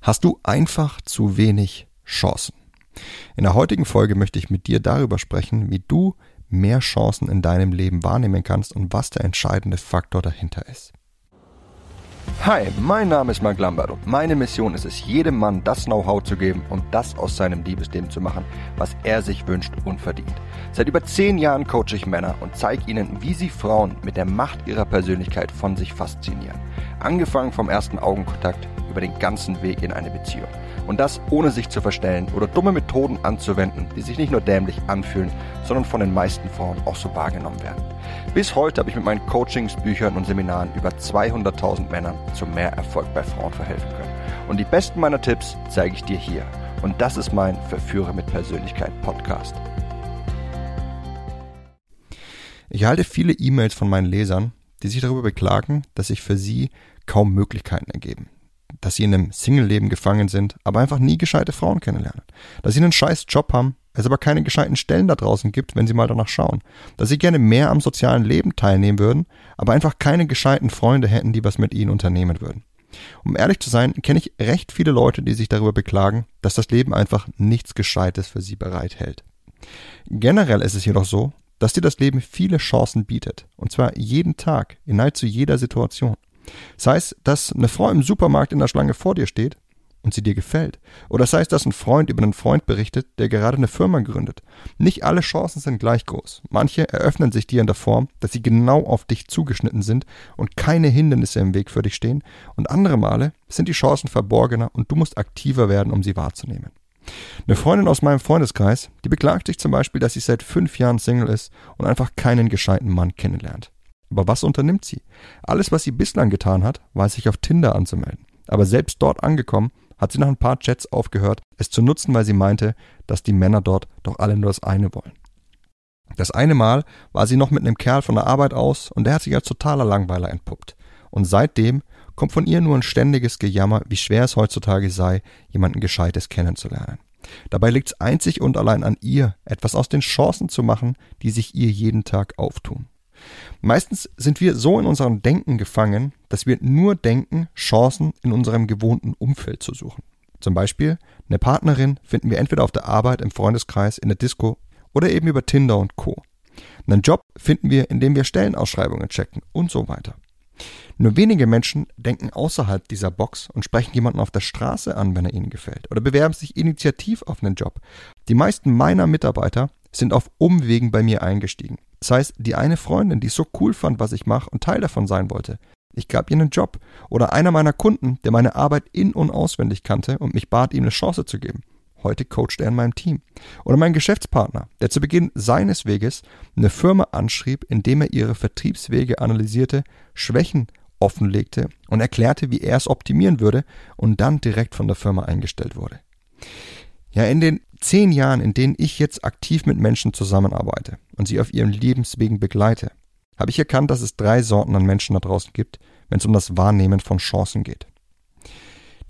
Hast du einfach zu wenig Chancen? In der heutigen Folge möchte ich mit dir darüber sprechen, wie du mehr Chancen in deinem Leben wahrnehmen kannst und was der entscheidende Faktor dahinter ist. Hi, mein Name ist Mark Lambert und meine Mission ist es, jedem Mann das Know-how zu geben und das aus seinem Liebesleben zu machen, was er sich wünscht und verdient. Seit über zehn Jahren coache ich Männer und zeige ihnen, wie sie Frauen mit der Macht ihrer Persönlichkeit von sich faszinieren. Angefangen vom ersten Augenkontakt über den ganzen Weg in eine Beziehung. Und das ohne sich zu verstellen oder dumme Methoden anzuwenden, die sich nicht nur dämlich anfühlen, sondern von den meisten Frauen auch so wahrgenommen werden. Bis heute habe ich mit meinen Coachings, Büchern und Seminaren über 200.000 Männern zu mehr Erfolg bei Frauen verhelfen können. Und die besten meiner Tipps zeige ich dir hier. Und das ist mein Verführer mit Persönlichkeit Podcast. Ich erhalte viele E-Mails von meinen Lesern, die sich darüber beklagen, dass sich für sie kaum Möglichkeiten ergeben. Dass sie in einem Single-Leben gefangen sind, aber einfach nie gescheite Frauen kennenlernen. Dass sie einen scheiß Job haben, es aber keine gescheiten Stellen da draußen gibt, wenn sie mal danach schauen. Dass sie gerne mehr am sozialen Leben teilnehmen würden, aber einfach keine gescheiten Freunde hätten, die was mit ihnen unternehmen würden. Um ehrlich zu sein, kenne ich recht viele Leute, die sich darüber beklagen, dass das Leben einfach nichts Gescheites für sie bereithält. Generell ist es jedoch so, dass dir das Leben viele Chancen bietet. Und zwar jeden Tag, in nahezu jeder Situation. Sei es, dass eine Frau im Supermarkt in der Schlange vor dir steht und sie dir gefällt. Oder sei es, dass ein Freund über einen Freund berichtet, der gerade eine Firma gründet. Nicht alle Chancen sind gleich groß. Manche eröffnen sich dir in der Form, dass sie genau auf dich zugeschnitten sind und keine Hindernisse im Weg für dich stehen. Und andere Male sind die Chancen verborgener und du musst aktiver werden, um sie wahrzunehmen. Eine Freundin aus meinem Freundeskreis, die beklagt sich zum Beispiel, dass sie seit fünf Jahren Single ist und einfach keinen gescheiten Mann kennenlernt. Aber was unternimmt sie? Alles, was sie bislang getan hat, war sich auf Tinder anzumelden. Aber selbst dort angekommen, hat sie nach ein paar Chats aufgehört, es zu nutzen, weil sie meinte, dass die Männer dort doch alle nur das eine wollen. Das eine Mal war sie noch mit einem Kerl von der Arbeit aus und der hat sich als totaler Langweiler entpuppt. Und seitdem kommt von ihr nur ein ständiges Gejammer, wie schwer es heutzutage sei, jemanden Gescheites kennenzulernen. Dabei liegt es einzig und allein an ihr, etwas aus den Chancen zu machen, die sich ihr jeden Tag auftun. Meistens sind wir so in unserem Denken gefangen, dass wir nur denken, Chancen in unserem gewohnten Umfeld zu suchen. Zum Beispiel eine Partnerin finden wir entweder auf der Arbeit, im Freundeskreis, in der Disco oder eben über Tinder und Co. Einen Job finden wir, indem wir Stellenausschreibungen checken und so weiter. Nur wenige Menschen denken außerhalb dieser Box und sprechen jemanden auf der Straße an, wenn er ihnen gefällt, oder bewerben sich initiativ auf einen Job. Die meisten meiner Mitarbeiter sind auf Umwegen bei mir eingestiegen. Das heißt, die eine Freundin, die so cool fand, was ich mache und Teil davon sein wollte, ich gab ihr einen Job. Oder einer meiner Kunden, der meine Arbeit in- und auswendig kannte und mich bat, ihm eine Chance zu geben. Heute coacht er in meinem Team. Oder mein Geschäftspartner, der zu Beginn seines Weges eine Firma anschrieb, indem er ihre Vertriebswege analysierte, Schwächen offenlegte und erklärte, wie er es optimieren würde und dann direkt von der Firma eingestellt wurde. Ja, in den zehn Jahren, in denen ich jetzt aktiv mit Menschen zusammenarbeite und sie auf ihren Lebenswegen begleite, habe ich erkannt, dass es drei Sorten an Menschen da draußen gibt, wenn es um das Wahrnehmen von Chancen geht.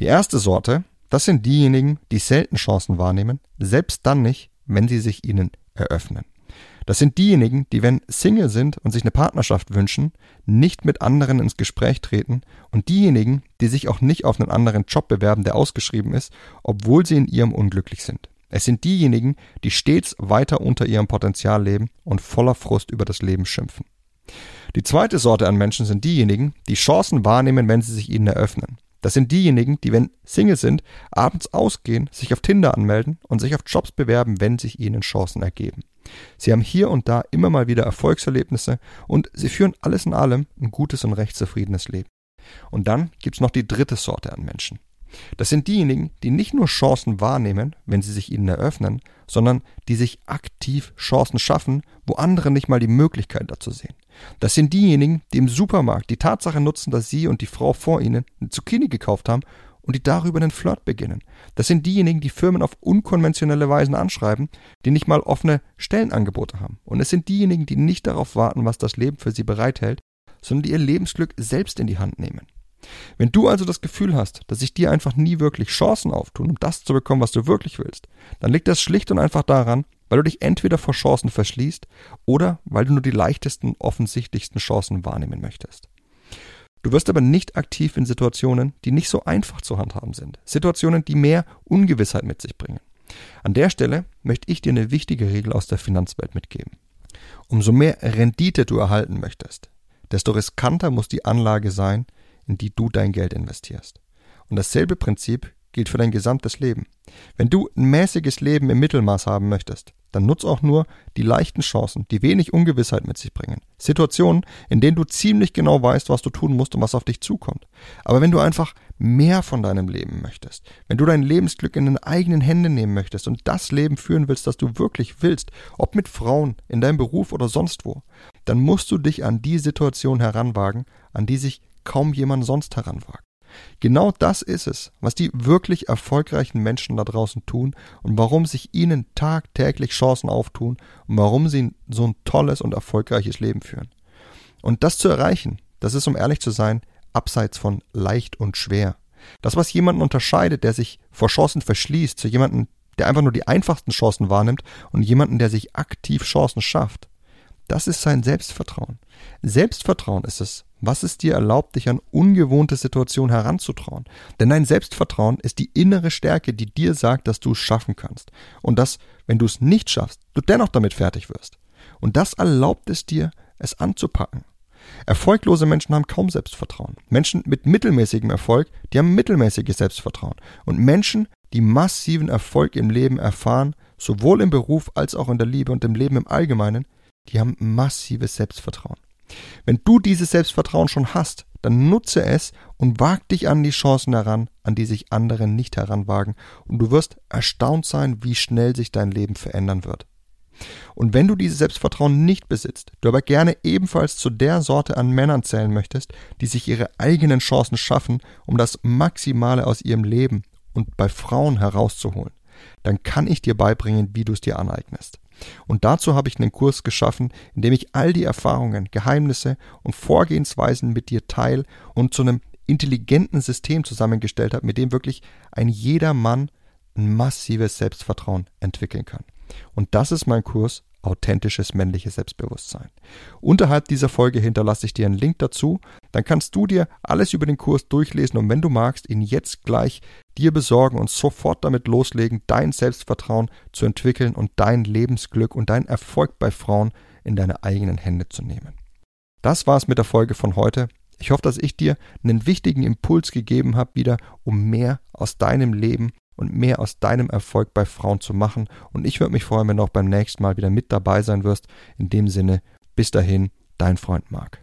Die erste Sorte das sind diejenigen, die selten Chancen wahrnehmen, selbst dann nicht, wenn sie sich ihnen eröffnen. Das sind diejenigen, die, wenn Single sind und sich eine Partnerschaft wünschen, nicht mit anderen ins Gespräch treten und diejenigen, die sich auch nicht auf einen anderen Job bewerben, der ausgeschrieben ist, obwohl sie in ihrem unglücklich sind. Es sind diejenigen, die stets weiter unter ihrem Potenzial leben und voller Frust über das Leben schimpfen. Die zweite Sorte an Menschen sind diejenigen, die Chancen wahrnehmen, wenn sie sich ihnen eröffnen. Das sind diejenigen, die, wenn Single sind, abends ausgehen, sich auf Tinder anmelden und sich auf Jobs bewerben, wenn sich ihnen Chancen ergeben. Sie haben hier und da immer mal wieder Erfolgserlebnisse und sie führen alles in allem ein gutes und recht zufriedenes Leben. Und dann gibt's noch die dritte Sorte an Menschen. Das sind diejenigen, die nicht nur Chancen wahrnehmen, wenn sie sich ihnen eröffnen, sondern die sich aktiv Chancen schaffen, wo andere nicht mal die Möglichkeit dazu sehen. Das sind diejenigen, die im Supermarkt die Tatsache nutzen, dass sie und die Frau vor ihnen eine Zucchini gekauft haben und die darüber einen Flirt beginnen. Das sind diejenigen, die Firmen auf unkonventionelle Weisen anschreiben, die nicht mal offene Stellenangebote haben. Und es sind diejenigen, die nicht darauf warten, was das Leben für sie bereithält, sondern die ihr Lebensglück selbst in die Hand nehmen. Wenn du also das Gefühl hast, dass sich dir einfach nie wirklich Chancen auftun, um das zu bekommen, was du wirklich willst, dann liegt das schlicht und einfach daran, weil du dich entweder vor Chancen verschließt oder weil du nur die leichtesten, offensichtlichsten Chancen wahrnehmen möchtest. Du wirst aber nicht aktiv in Situationen, die nicht so einfach zu handhaben sind. Situationen, die mehr Ungewissheit mit sich bringen. An der Stelle möchte ich dir eine wichtige Regel aus der Finanzwelt mitgeben. Umso mehr Rendite du erhalten möchtest, desto riskanter muss die Anlage sein, in die du dein Geld investierst. Und dasselbe Prinzip gilt für dein gesamtes Leben. Wenn du ein mäßiges Leben im Mittelmaß haben möchtest, dann nutz auch nur die leichten Chancen, die wenig Ungewissheit mit sich bringen. Situationen, in denen du ziemlich genau weißt, was du tun musst und was auf dich zukommt. Aber wenn du einfach mehr von deinem Leben möchtest, wenn du dein Lebensglück in den eigenen Händen nehmen möchtest und das Leben führen willst, das du wirklich willst, ob mit Frauen, in deinem Beruf oder sonst wo, dann musst du dich an die Situation heranwagen, an die sich kaum jemand sonst heranwagt. Genau das ist es, was die wirklich erfolgreichen Menschen da draußen tun und warum sich ihnen tagtäglich Chancen auftun und warum sie so ein tolles und erfolgreiches Leben führen. Und das zu erreichen, das ist, um ehrlich zu sein, abseits von leicht und schwer. Das, was jemanden unterscheidet, der sich vor Chancen verschließt, zu jemandem, der einfach nur die einfachsten Chancen wahrnimmt und jemanden, der sich aktiv Chancen schafft, das ist sein Selbstvertrauen. Selbstvertrauen ist es, was es dir erlaubt, dich an ungewohnte Situationen heranzutrauen. Denn dein Selbstvertrauen ist die innere Stärke, die dir sagt, dass du es schaffen kannst. Und dass, wenn du es nicht schaffst, du dennoch damit fertig wirst. Und das erlaubt es dir, es anzupacken. Erfolglose Menschen haben kaum Selbstvertrauen. Menschen mit mittelmäßigem Erfolg, die haben mittelmäßiges Selbstvertrauen. Und Menschen, die massiven Erfolg im Leben erfahren, sowohl im Beruf als auch in der Liebe und im Leben im Allgemeinen, die haben massives Selbstvertrauen. Wenn du dieses Selbstvertrauen schon hast, dann nutze es und wag dich an die Chancen heran, an die sich andere nicht heranwagen, und du wirst erstaunt sein, wie schnell sich dein Leben verändern wird. Und wenn du dieses Selbstvertrauen nicht besitzt, du aber gerne ebenfalls zu der Sorte an Männern zählen möchtest, die sich ihre eigenen Chancen schaffen, um das Maximale aus ihrem Leben und bei Frauen herauszuholen, dann kann ich dir beibringen, wie du es dir aneignest. Und dazu habe ich einen Kurs geschaffen, in dem ich all die Erfahrungen, Geheimnisse und Vorgehensweisen mit dir teile und zu einem intelligenten System zusammengestellt habe, mit dem wirklich ein jeder Mann ein massives Selbstvertrauen entwickeln kann. Und das ist mein Kurs authentisches männliches Selbstbewusstsein. Unterhalb dieser Folge hinterlasse ich dir einen Link dazu, dann kannst du dir alles über den Kurs durchlesen und wenn du magst, ihn jetzt gleich dir besorgen und sofort damit loslegen, dein Selbstvertrauen zu entwickeln und dein Lebensglück und dein Erfolg bei Frauen in deine eigenen Hände zu nehmen. Das war's mit der Folge von heute. Ich hoffe, dass ich dir einen wichtigen Impuls gegeben habe, wieder um mehr aus deinem Leben und mehr aus deinem Erfolg bei Frauen zu machen. Und ich würde mich freuen, wenn du auch beim nächsten Mal wieder mit dabei sein wirst. In dem Sinne, bis dahin, dein Freund Marc.